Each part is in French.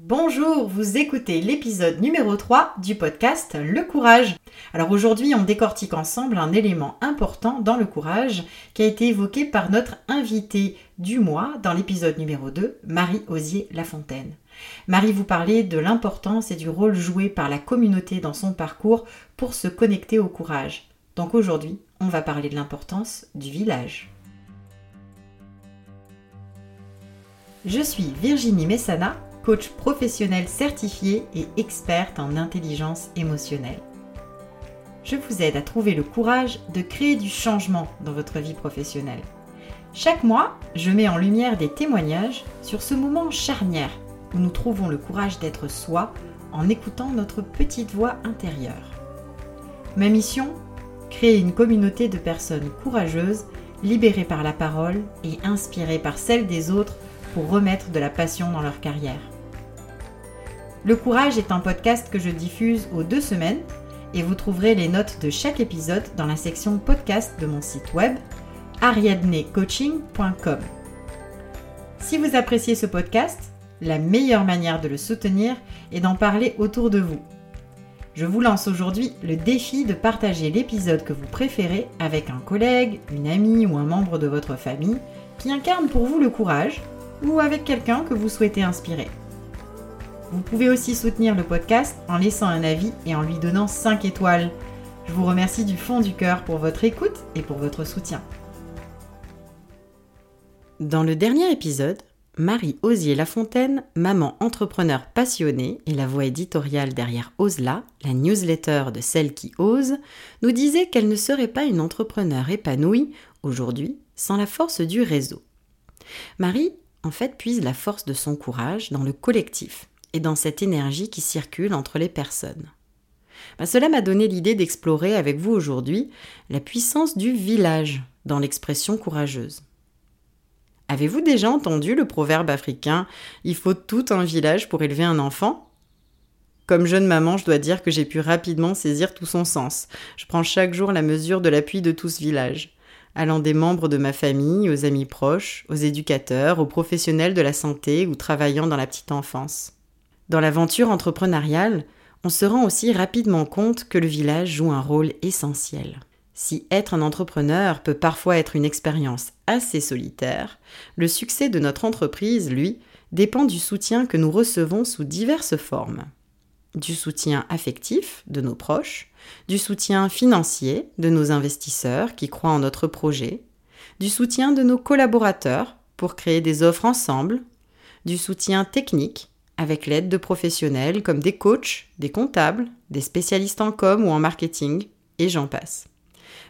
Bonjour, vous écoutez l'épisode numéro 3 du podcast Le courage. Alors aujourd'hui, on décortique ensemble un élément important dans le courage qui a été évoqué par notre invitée du mois dans l'épisode numéro 2, Marie Osier Lafontaine. Marie vous parlait de l'importance et du rôle joué par la communauté dans son parcours pour se connecter au courage. Donc aujourd'hui, on va parler de l'importance du village. Je suis Virginie Messana coach professionnel certifié et experte en intelligence émotionnelle. Je vous aide à trouver le courage de créer du changement dans votre vie professionnelle. Chaque mois, je mets en lumière des témoignages sur ce moment charnière où nous trouvons le courage d'être soi en écoutant notre petite voix intérieure. Ma mission Créer une communauté de personnes courageuses, libérées par la parole et inspirées par celle des autres pour remettre de la passion dans leur carrière. Le Courage est un podcast que je diffuse aux deux semaines et vous trouverez les notes de chaque épisode dans la section podcast de mon site web ariadnecoaching.com. Si vous appréciez ce podcast, la meilleure manière de le soutenir est d'en parler autour de vous. Je vous lance aujourd'hui le défi de partager l'épisode que vous préférez avec un collègue, une amie ou un membre de votre famille qui incarne pour vous le courage ou avec quelqu'un que vous souhaitez inspirer. Vous pouvez aussi soutenir le podcast en laissant un avis et en lui donnant 5 étoiles. Je vous remercie du fond du cœur pour votre écoute et pour votre soutien. Dans le dernier épisode, Marie Osier Lafontaine, maman entrepreneur passionnée et la voix éditoriale derrière Osela, la newsletter de celle qui ose, nous disait qu'elle ne serait pas une entrepreneur épanouie aujourd'hui sans la force du réseau. Marie, en fait, puise la force de son courage dans le collectif, et dans cette énergie qui circule entre les personnes. Bah, cela m'a donné l'idée d'explorer avec vous aujourd'hui la puissance du village dans l'expression courageuse. Avez-vous déjà entendu le proverbe africain Il faut tout un village pour élever un enfant Comme jeune maman, je dois dire que j'ai pu rapidement saisir tout son sens. Je prends chaque jour la mesure de l'appui de tout ce village, allant des membres de ma famille aux amis proches, aux éducateurs, aux professionnels de la santé ou travaillant dans la petite enfance. Dans l'aventure entrepreneuriale, on se rend aussi rapidement compte que le village joue un rôle essentiel. Si être un entrepreneur peut parfois être une expérience assez solitaire, le succès de notre entreprise, lui, dépend du soutien que nous recevons sous diverses formes. Du soutien affectif de nos proches, du soutien financier de nos investisseurs qui croient en notre projet, du soutien de nos collaborateurs pour créer des offres ensemble, du soutien technique avec l'aide de professionnels comme des coachs, des comptables, des spécialistes en com ou en marketing, et j'en passe.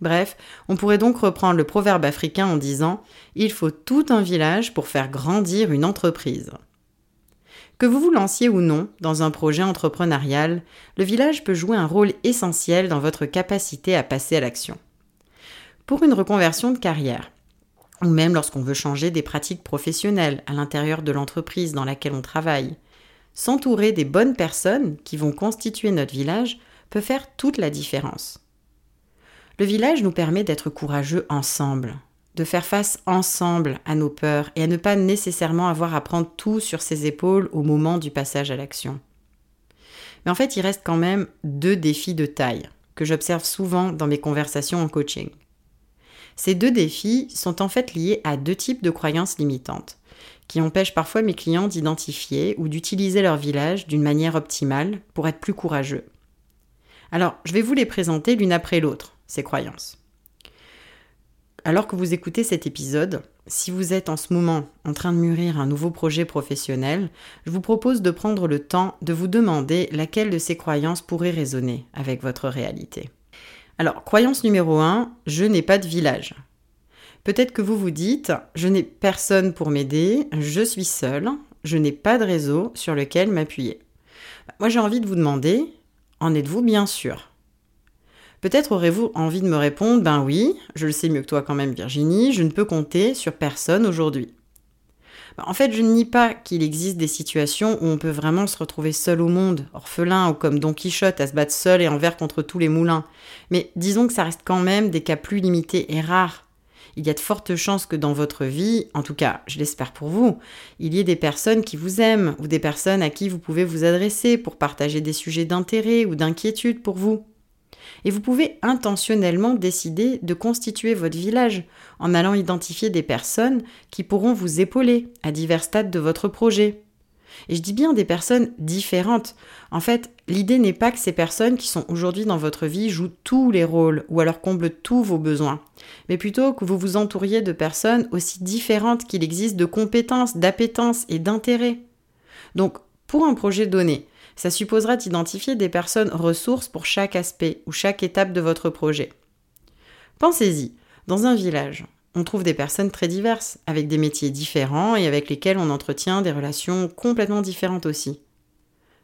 Bref, on pourrait donc reprendre le proverbe africain en disant Il faut tout un village pour faire grandir une entreprise. Que vous vous lanciez ou non dans un projet entrepreneurial, le village peut jouer un rôle essentiel dans votre capacité à passer à l'action. Pour une reconversion de carrière, ou même lorsqu'on veut changer des pratiques professionnelles à l'intérieur de l'entreprise dans laquelle on travaille, S'entourer des bonnes personnes qui vont constituer notre village peut faire toute la différence. Le village nous permet d'être courageux ensemble, de faire face ensemble à nos peurs et à ne pas nécessairement avoir à prendre tout sur ses épaules au moment du passage à l'action. Mais en fait, il reste quand même deux défis de taille que j'observe souvent dans mes conversations en coaching. Ces deux défis sont en fait liés à deux types de croyances limitantes qui empêchent parfois mes clients d'identifier ou d'utiliser leur village d'une manière optimale pour être plus courageux. Alors, je vais vous les présenter l'une après l'autre, ces croyances. Alors que vous écoutez cet épisode, si vous êtes en ce moment en train de mûrir un nouveau projet professionnel, je vous propose de prendre le temps de vous demander laquelle de ces croyances pourrait résonner avec votre réalité. Alors, croyance numéro 1, je n'ai pas de village. Peut-être que vous vous dites, je n'ai personne pour m'aider, je suis seul, je n'ai pas de réseau sur lequel m'appuyer. Moi j'ai envie de vous demander, en êtes-vous bien sûr? Peut-être aurez-vous envie de me répondre, ben oui, je le sais mieux que toi quand même Virginie, je ne peux compter sur personne aujourd'hui. Ben, en fait, je ne nie pas qu'il existe des situations où on peut vraiment se retrouver seul au monde, orphelin ou comme Don Quichotte à se battre seul et envers contre tous les moulins. Mais disons que ça reste quand même des cas plus limités et rares il y a de fortes chances que dans votre vie, en tout cas je l'espère pour vous, il y ait des personnes qui vous aiment ou des personnes à qui vous pouvez vous adresser pour partager des sujets d'intérêt ou d'inquiétude pour vous. Et vous pouvez intentionnellement décider de constituer votre village en allant identifier des personnes qui pourront vous épauler à divers stades de votre projet. Et je dis bien des personnes différentes. En fait, l'idée n'est pas que ces personnes qui sont aujourd'hui dans votre vie jouent tous les rôles ou alors comblent tous vos besoins, mais plutôt que vous vous entouriez de personnes aussi différentes qu'il existe de compétences, d'appétences et d'intérêts. Donc, pour un projet donné, ça supposera d'identifier des personnes ressources pour chaque aspect ou chaque étape de votre projet. Pensez-y, dans un village, on trouve des personnes très diverses, avec des métiers différents et avec lesquels on entretient des relations complètement différentes aussi.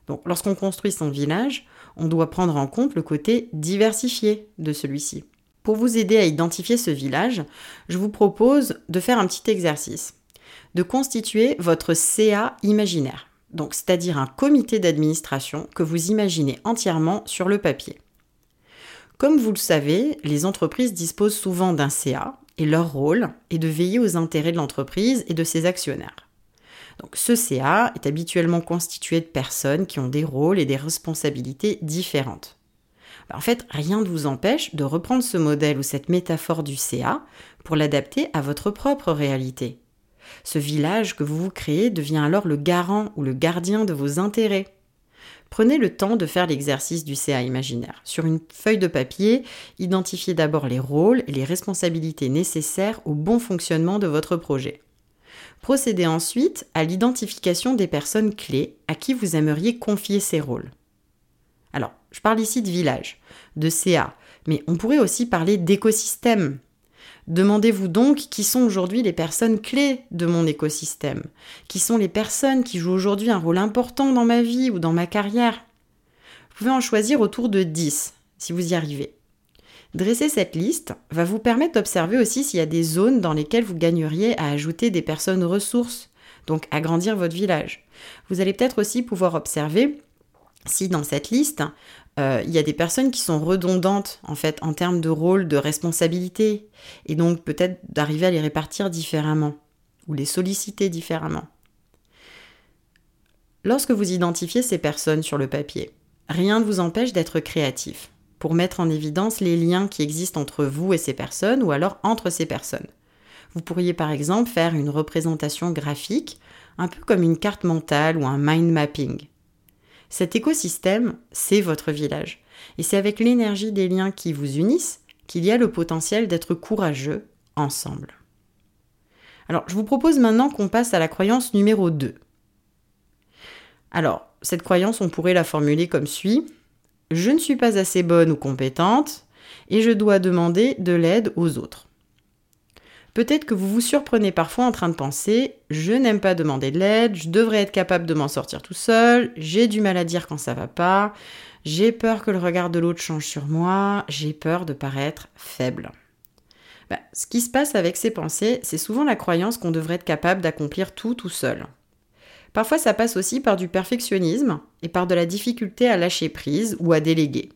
Donc lorsqu'on construit son village, on doit prendre en compte le côté diversifié de celui-ci. Pour vous aider à identifier ce village, je vous propose de faire un petit exercice, de constituer votre CA imaginaire, c'est-à-dire un comité d'administration que vous imaginez entièrement sur le papier. Comme vous le savez, les entreprises disposent souvent d'un CA, et leur rôle est de veiller aux intérêts de l'entreprise et de ses actionnaires. Donc ce CA est habituellement constitué de personnes qui ont des rôles et des responsabilités différentes. Ben, en fait, rien ne vous empêche de reprendre ce modèle ou cette métaphore du CA pour l'adapter à votre propre réalité. Ce village que vous vous créez devient alors le garant ou le gardien de vos intérêts. Prenez le temps de faire l'exercice du CA imaginaire. Sur une feuille de papier, identifiez d'abord les rôles et les responsabilités nécessaires au bon fonctionnement de votre projet. Procédez ensuite à l'identification des personnes clés à qui vous aimeriez confier ces rôles. Alors, je parle ici de village, de CA, mais on pourrait aussi parler d'écosystème. Demandez-vous donc qui sont aujourd'hui les personnes clés de mon écosystème, qui sont les personnes qui jouent aujourd'hui un rôle important dans ma vie ou dans ma carrière? Vous pouvez en choisir autour de 10 si vous y arrivez. Dresser cette liste va vous permettre d'observer aussi s'il y a des zones dans lesquelles vous gagneriez à ajouter des personnes ressources, donc agrandir votre village. Vous allez peut-être aussi pouvoir observer si dans cette liste, euh, il y a des personnes qui sont redondantes en fait en termes de rôle, de responsabilité, et donc peut-être d'arriver à les répartir différemment ou les solliciter différemment. Lorsque vous identifiez ces personnes sur le papier, rien ne vous empêche d'être créatif pour mettre en évidence les liens qui existent entre vous et ces personnes ou alors entre ces personnes. Vous pourriez par exemple faire une représentation graphique, un peu comme une carte mentale ou un mind mapping. Cet écosystème, c'est votre village. Et c'est avec l'énergie des liens qui vous unissent qu'il y a le potentiel d'être courageux ensemble. Alors, je vous propose maintenant qu'on passe à la croyance numéro 2. Alors, cette croyance, on pourrait la formuler comme suit. Je ne suis pas assez bonne ou compétente et je dois demander de l'aide aux autres. Peut-être que vous vous surprenez parfois en train de penser je n'aime pas demander de l'aide, je devrais être capable de m'en sortir tout seul, j'ai du mal à dire quand ça va pas, j'ai peur que le regard de l'autre change sur moi, j'ai peur de paraître faible. Bah, ce qui se passe avec ces pensées, c'est souvent la croyance qu'on devrait être capable d'accomplir tout tout seul. Parfois, ça passe aussi par du perfectionnisme et par de la difficulté à lâcher prise ou à déléguer.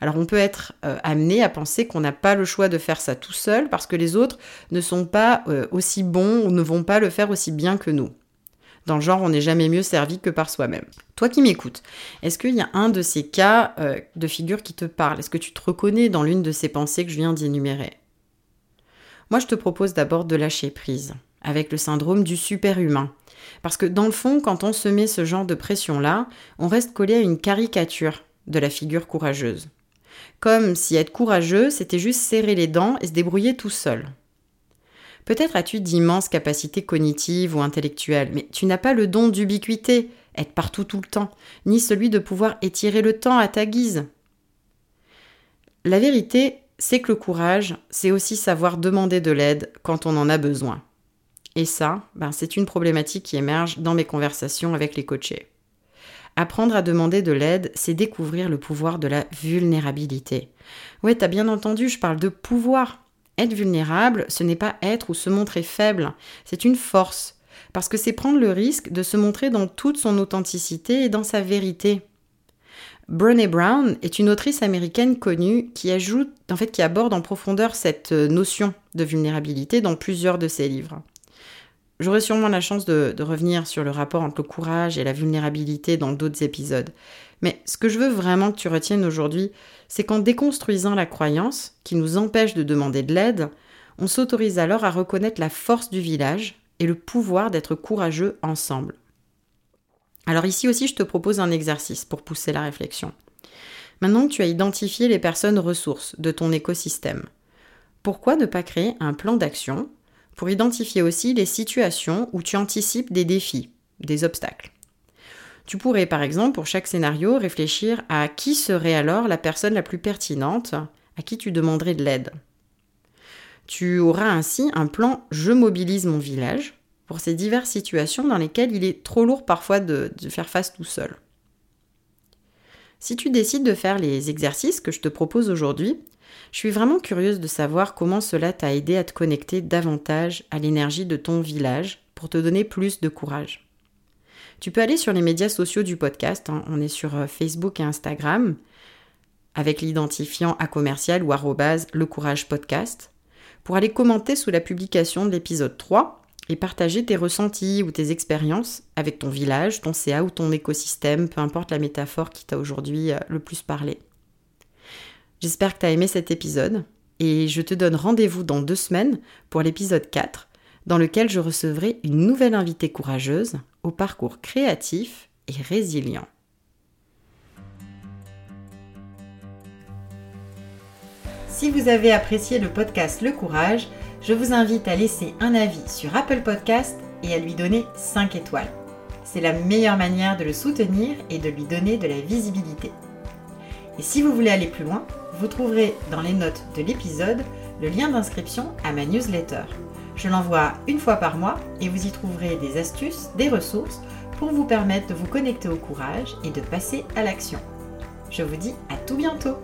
Alors on peut être euh, amené à penser qu'on n'a pas le choix de faire ça tout seul parce que les autres ne sont pas euh, aussi bons ou ne vont pas le faire aussi bien que nous. Dans le genre, on n'est jamais mieux servi que par soi-même. Toi qui m'écoutes, est-ce qu'il y a un de ces cas euh, de figure qui te parle? Est-ce que tu te reconnais dans l'une de ces pensées que je viens d'énumérer? Moi, je te propose d'abord de lâcher prise avec le syndrome du super-humain. Parce que dans le fond, quand on se met ce genre de pression-là, on reste collé à une caricature de la figure courageuse. Comme si être courageux, c'était juste serrer les dents et se débrouiller tout seul. Peut-être as-tu d'immenses capacités cognitives ou intellectuelles, mais tu n'as pas le don d'ubiquité, être partout tout le temps, ni celui de pouvoir étirer le temps à ta guise. La vérité, c'est que le courage, c'est aussi savoir demander de l'aide quand on en a besoin. Et ça, ben, c'est une problématique qui émerge dans mes conversations avec les coachés. Apprendre à demander de l'aide, c'est découvrir le pouvoir de la vulnérabilité. Ouais, t'as bien entendu, je parle de pouvoir. Être vulnérable, ce n'est pas être ou se montrer faible, c'est une force. Parce que c'est prendre le risque de se montrer dans toute son authenticité et dans sa vérité. Brené Brown est une autrice américaine connue qui ajoute, en fait, qui aborde en profondeur cette notion de vulnérabilité dans plusieurs de ses livres. J'aurai sûrement la chance de, de, revenir sur le rapport entre le courage et la vulnérabilité dans d'autres épisodes. Mais ce que je veux vraiment que tu retiennes aujourd'hui, c'est qu'en déconstruisant la croyance qui nous empêche de demander de l'aide, on s'autorise alors à reconnaître la force du village et le pouvoir d'être courageux ensemble. Alors ici aussi, je te propose un exercice pour pousser la réflexion. Maintenant que tu as identifié les personnes ressources de ton écosystème, pourquoi ne pas créer un plan d'action pour identifier aussi les situations où tu anticipes des défis, des obstacles Tu pourrais par exemple pour chaque scénario réfléchir à qui serait alors la personne la plus pertinente à qui tu demanderais de l'aide. Tu auras ainsi un plan Je mobilise mon village pour ces diverses situations dans lesquelles il est trop lourd parfois de, faire face tout seul. Si tu décides de faire les exercices que je te propose aujourd'hui, je suis vraiment curieuse de savoir comment cela t'a aidé à te connecter davantage à l'énergie de ton village pour te donner plus de courage. Tu peux aller sur les médias sociaux du podcast, hein. on est sur euh, Facebook et Instagram, avec l'identifiant à commercial ou arrobase le courage podcast, pour aller commenter sous la publication de l'épisode 3 et partager tes ressentis ou tes expériences avec ton village, ton CA ou ton écosystème, peu importe la métaphore qui t'a aujourd'hui euh, le plus parlé. J'espère que tu as aimé cet épisode et je te donne rendez-vous dans deux semaines pour l'épisode 4 dans lequel je recevrai une nouvelle invitée courageuse au parcours créatif et résilient. Si vous avez apprécié le podcast Le Courage, je vous invite à laisser un avis sur Apple Podcast et à lui donner 5 étoiles. C'est la meilleure manière de le soutenir et de lui donner de la visibilité. Et si vous voulez aller plus loin, vous trouverez dans les notes de l'épisode le lien d'inscription à ma newsletter. Je l'envoie une fois par mois et vous y trouverez des astuces, des ressources pour vous permettre de vous connecter au courage et de passer à l'action. Je vous dis à tout bientôt